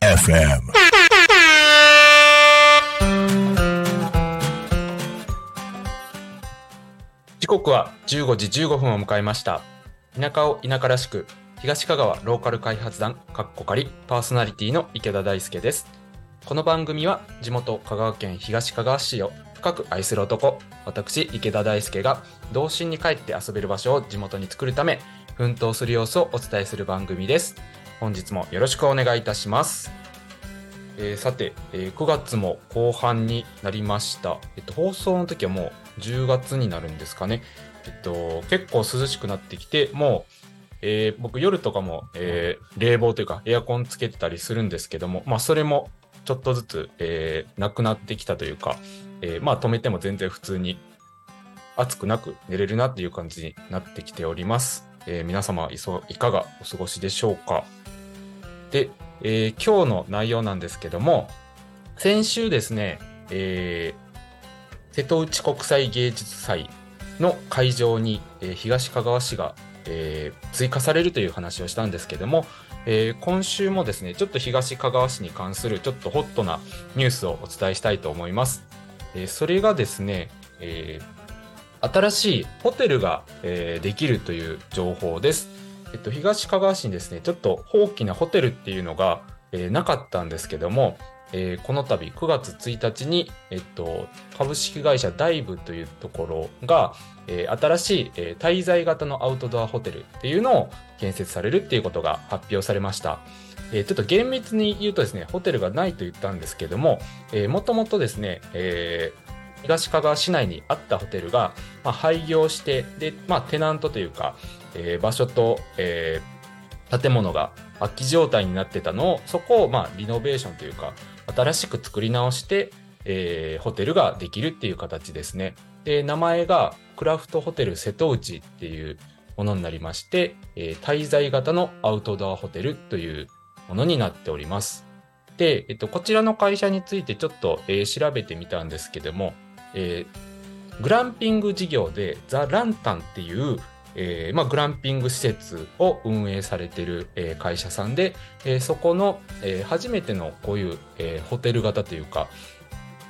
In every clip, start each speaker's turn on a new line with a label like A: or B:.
A: FM.
B: 時刻は15時15分を迎えました田舎を田舎らしく東香川ローカル開発団かっこかりパーソナリティの池田大輔ですこの番組は地元香川県東香川市を深く愛する男私池田大輔が童心に帰って遊べる場所を地元に作るため奮闘する様子をお伝えする番組です本日もよろしくお願いいたしますえーさて、えー9月も後半になりました。えっと、放送の時はもう10月になるんですかね。えっと、結構涼しくなってきて、もう、えー僕夜とかも、えー冷房というかエアコンつけてたりするんですけども、まあそれもちょっとずつ、えーなくなってきたというか、えーまあ止めても全然普通に暑くなく寝れるなっていう感じになってきております。えー皆様いそいかがお過ごしでしょうか？で、えー今日の内容なんですけども、先週ですね、えー瀬戸内国際芸術祭の会場に、えー東かがわ市が、えー追加されるという話をしたんですけども、えー今週もですね、ちょっと東かがわ市に関するちょっとホットなニュースをお伝えしたいと思います。えーそれがですね、えー新しいホテルが、えできるという情報です。えっと、東かがわ市にですね、ちょっと大きなホテルっていうのが、えなかったんですけども、えーこの度9月1日に、えっと、株式会社ダイブというところが、えー新しい、えー滞在型のアウトドアホテルっていうのを建設されるっていうことが発表されました。えーちょっと厳密に言うとですね、ホテルがないと言ったんですけども、えーもともとですね、えー東かが市内にあったホテルが、まあ、廃業して、で、まあ、テナントというか、えー場所と、えー建物が空き状態になってたのを、そこを、まあ、リノベーションというか、新しく作り直して、えーホテルができるっていう形ですね。で、名前がクラフトホテル瀬戸内っていうものになりまして、えー滞在型のアウトドアホテルというものになっております。で、えっと、こちらの会社についてちょっと、えー調べてみたんですけども、えーグランピング事業でザ・ランタンっていう、えーまあ、グランピング施設を運営されている、えー会社さんで、えーそこの、えー初めてのこういう、えーホテル型というか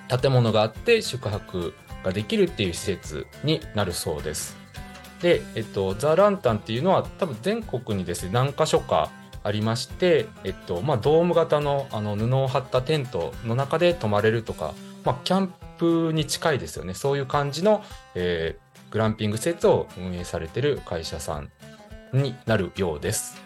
B: 建物があって宿泊ができるっていう施設になるそうです。で、えっと、ザ・ランタンっていうのは多分全国にですね何箇所かありまして、えっとまあ、ドーム型のあの布を張ったテントの中で泊まれるとか、まあ、キャンプに近いですよねそういう感じの、えーグランピング施設を運営されてる会社さんになるようです。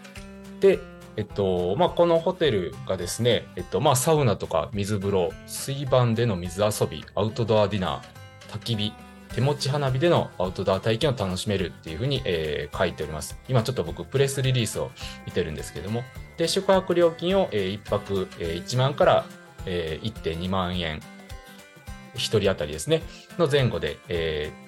B: で、えっとまあ、このホテルがですね、えっとまあ、サウナとか水風呂水盤での水遊びアウトドアディナー焚き火手持ち花火でのアウトドア体験を楽しめるっていうふうに、えー書いております。今ちょっと僕プレスリリースを見てるんですけども、で、宿泊料金を、え1泊、えー1万から、えー1.2万円、1人当たりですね、の前後で、えー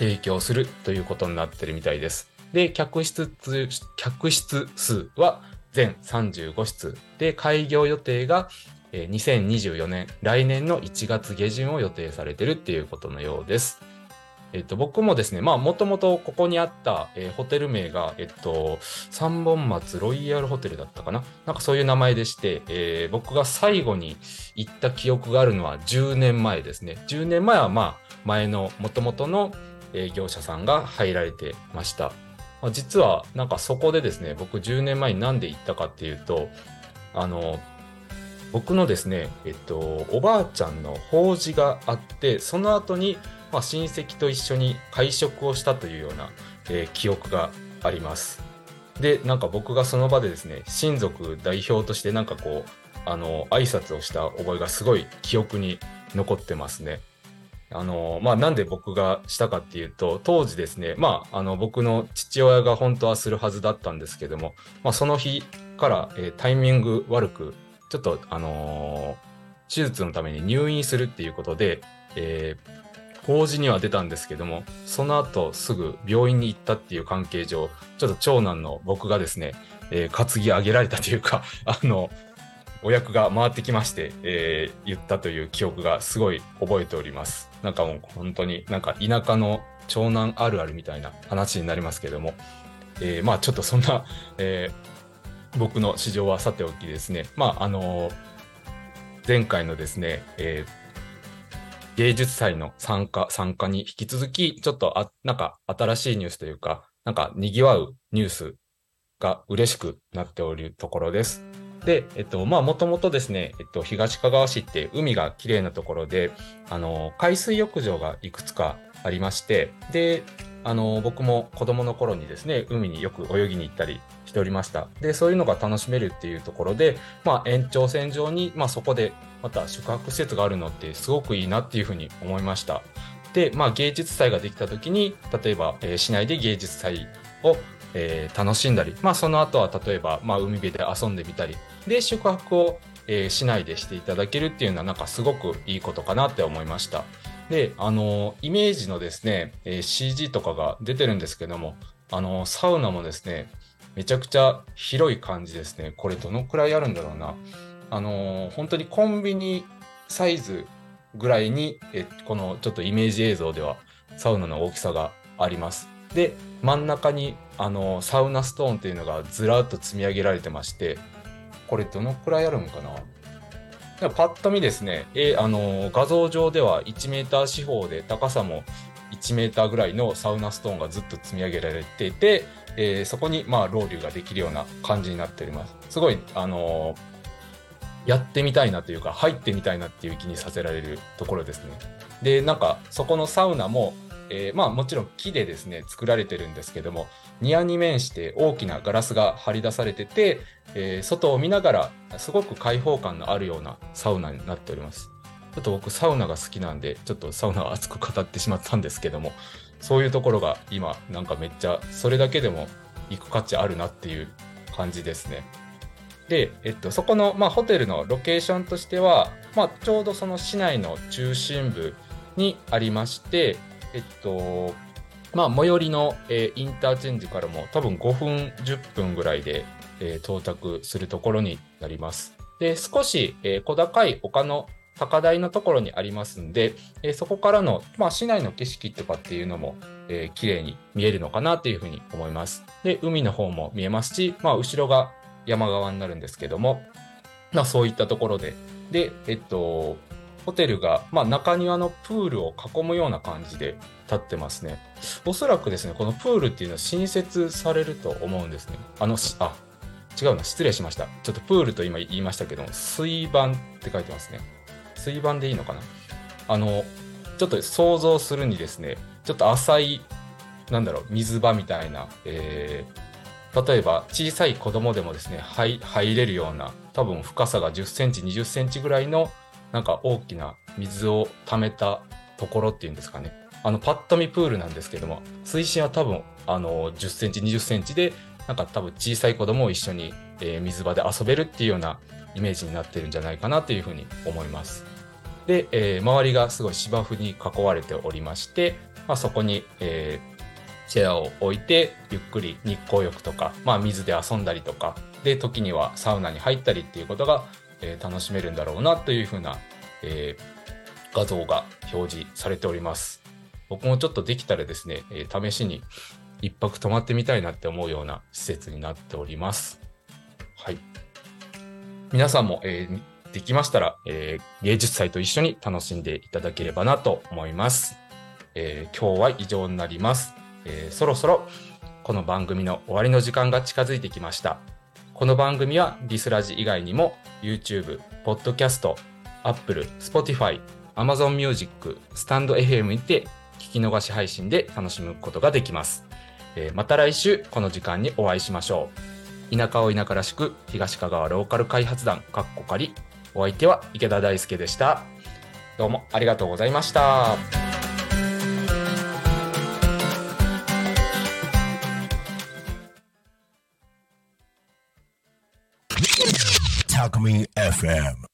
B: 提供するということになってるみたいです。で、客室数、客室数は全35室で、開業予定が2024年、来年の1月下旬を予定されてるっていうことのようです。えっと、僕もですね、まあ、もともとここにあった、えーホテル名が、えっと、三本松ロイヤルホテルだったかななんかそういう名前でして、えー僕が最後に行った記憶があるのは10年前ですね。10年前は、まあ、前の元々の業者さんが入られてました。まあ実は、なんかそこでですね、僕10年前になんで行ったかっていうと、あの、僕のですね、えっと、おばあちゃんの法事があって、その後に、まあ、親戚と一緒に会食をしたというような、えー記憶があります。で、なんか僕がその場でですね、親族代表としてなんかこう、あの、挨拶をした覚えがすごい記憶に残ってますね。あの、まあ、なんで僕がしたかっていうと、当時ですね、まあ、あの、僕の父親が本当はするはずだったんですけども、まあ、その日から、えータイミング悪く、ちょっと、あのー手術のために入院するっていうことで、えー法事には出たんですけども、その後すぐ病院に行ったっていう関係上、ちょっと長男の僕がですね、えー担ぎ上げられたというか、あの、お役が回ってきまして、えー言ったという記憶がすごい覚えております。なんかもう本当になんか田舎の長男あるあるみたいな話になりますけれども、えーまあちょっとそんな、えー僕の市場はさておきですね、まああの前回のですね、え芸術祭の参加、参加に引き続き、ちょっとあ、なんか新しいニュースというか、なんか賑わうニュースが嬉しくなっておるところです。で、えっと、まあ、もともとですね、えっと、東かがわ市って海が綺麗なところで、あの、海水浴場がいくつかありまして、で、あの、僕も子供の頃にですね、海によく泳ぎに行ったりしておりました。で、そういうのが楽しめるっていうところで、まあ、延長線上に、まあ、そこでまた宿泊施設があるのってすごくいいなっていうふうに思いました。で、まあ、芸術祭ができた時に、例えば、えー市内で芸術祭を、えー楽しんだり、まあ、その後は例えば、まあ、海辺で遊んでみたり、で、宿泊を、えー市内でしていただけるっていうのは、なんかすごくいいことかなって思いました。で、あの、イメージのですね、えー CG とかが出てるんですけども、あの、サウナもですね、めちゃくちゃ広い感じですね。これどのくらいあるんだろうな。あの、本当にコンビニサイズぐらいに、えこのちょっとイメージ映像ではサウナの大きさがあります。で、真ん中にあのサウナストーンっていうのがずらっと積み上げられてまして、これどのくらいあるんかな？パッと見ですね、えあの画像上では1メーター四方で高さも1メーターぐらいのサウナストーンがずっと積み上げられていて、えーそこにまあロウリュができるような感じになっております。すごい、あのやってみたいなというか入ってみたいなっていう気にさせられるところですね。でなんかそこのサウナも、えーまあもちろん木でですね作られてるんですけども庭に面して大きなガラスが張り出されてて、えー外を見ながらすごく開放感のあるようなサウナになっております。ちょっと僕サウナが好きなんでちょっとサウナを熱く語ってしまったんですけどもそういうところが今なんかめっちゃそれだけでも行く価値あるなっていう感じですね。で、えっと、そこの、まあ、ホテルのロケーションとしては、まあ、ちょうどその市内の中心部にありまして、えっと、まあ、最寄りの、えーインターチェンジからも多分5分、10分ぐらいで、えー到着するところになります。で、少し、えー小高い丘の高台のところにありますんで、えそこからの、まあ、市内の景色とかっていうのも、えー綺麗に見えるのかなというふうに思います。で、海の方も見えますし、まあ、後ろが山側になるんですけども、まあ、そういったところで、で、えっと、ホテルが、まあ、中庭のプールを囲むような感じで立ってますね。おそらくですね、このプールっていうのは新設されると思うんですね。あの、しあ、違うな、失礼しました。ちょっとプールと今言いましたけど、水盤って書いてますね。水盤でいいのかな？あの、ちょっと想像するにですね、ちょっと浅い、なんだろう、水場みたいな、えー例えば小さい子供でもですね、入入れるような、多分深さが10センチ、20センチぐらいの、なんか大きな水を溜めたところっていうんですかね。あの、パッと見プールなんですけども、水深は多分、あの、10センチ、20センチで、なんか多分小さい子供を一緒に、えー水場で遊べるっていうようなイメージになってるんじゃないかなというふうに思います。で、えー周りがすごい芝生に囲われておりまして、まあ、そこに、えーチェアを置いてゆっくり日光浴とか、まあ、水で遊んだりとかで時にはサウナに入ったりっていうことが、えー楽しめるんだろうなというふうな、えー画像が表示されております僕もちょっとできたらですね、えー試しに一泊泊まってみたいなって思うような施設になっておりますはい皆さんも、えーできましたら、えー芸術祭と一緒に楽しんでいただければなと思います。えー今日は以上になります、えーそろそろこの番組の終わりの時間が近づいてきました。この番組はリスラジ以外にも YouTube、Podcast、Apple、Spotify、Amazon Music、スタンド FM にて聞き逃し配信で楽しむことができます。えーまた来週この時間にお会いしましょう。田舎を田舎らしく東香川ローカル開発団かっこかりお相手は池田大輔でしたどうもありがとうございました。
A: Alchemy FM.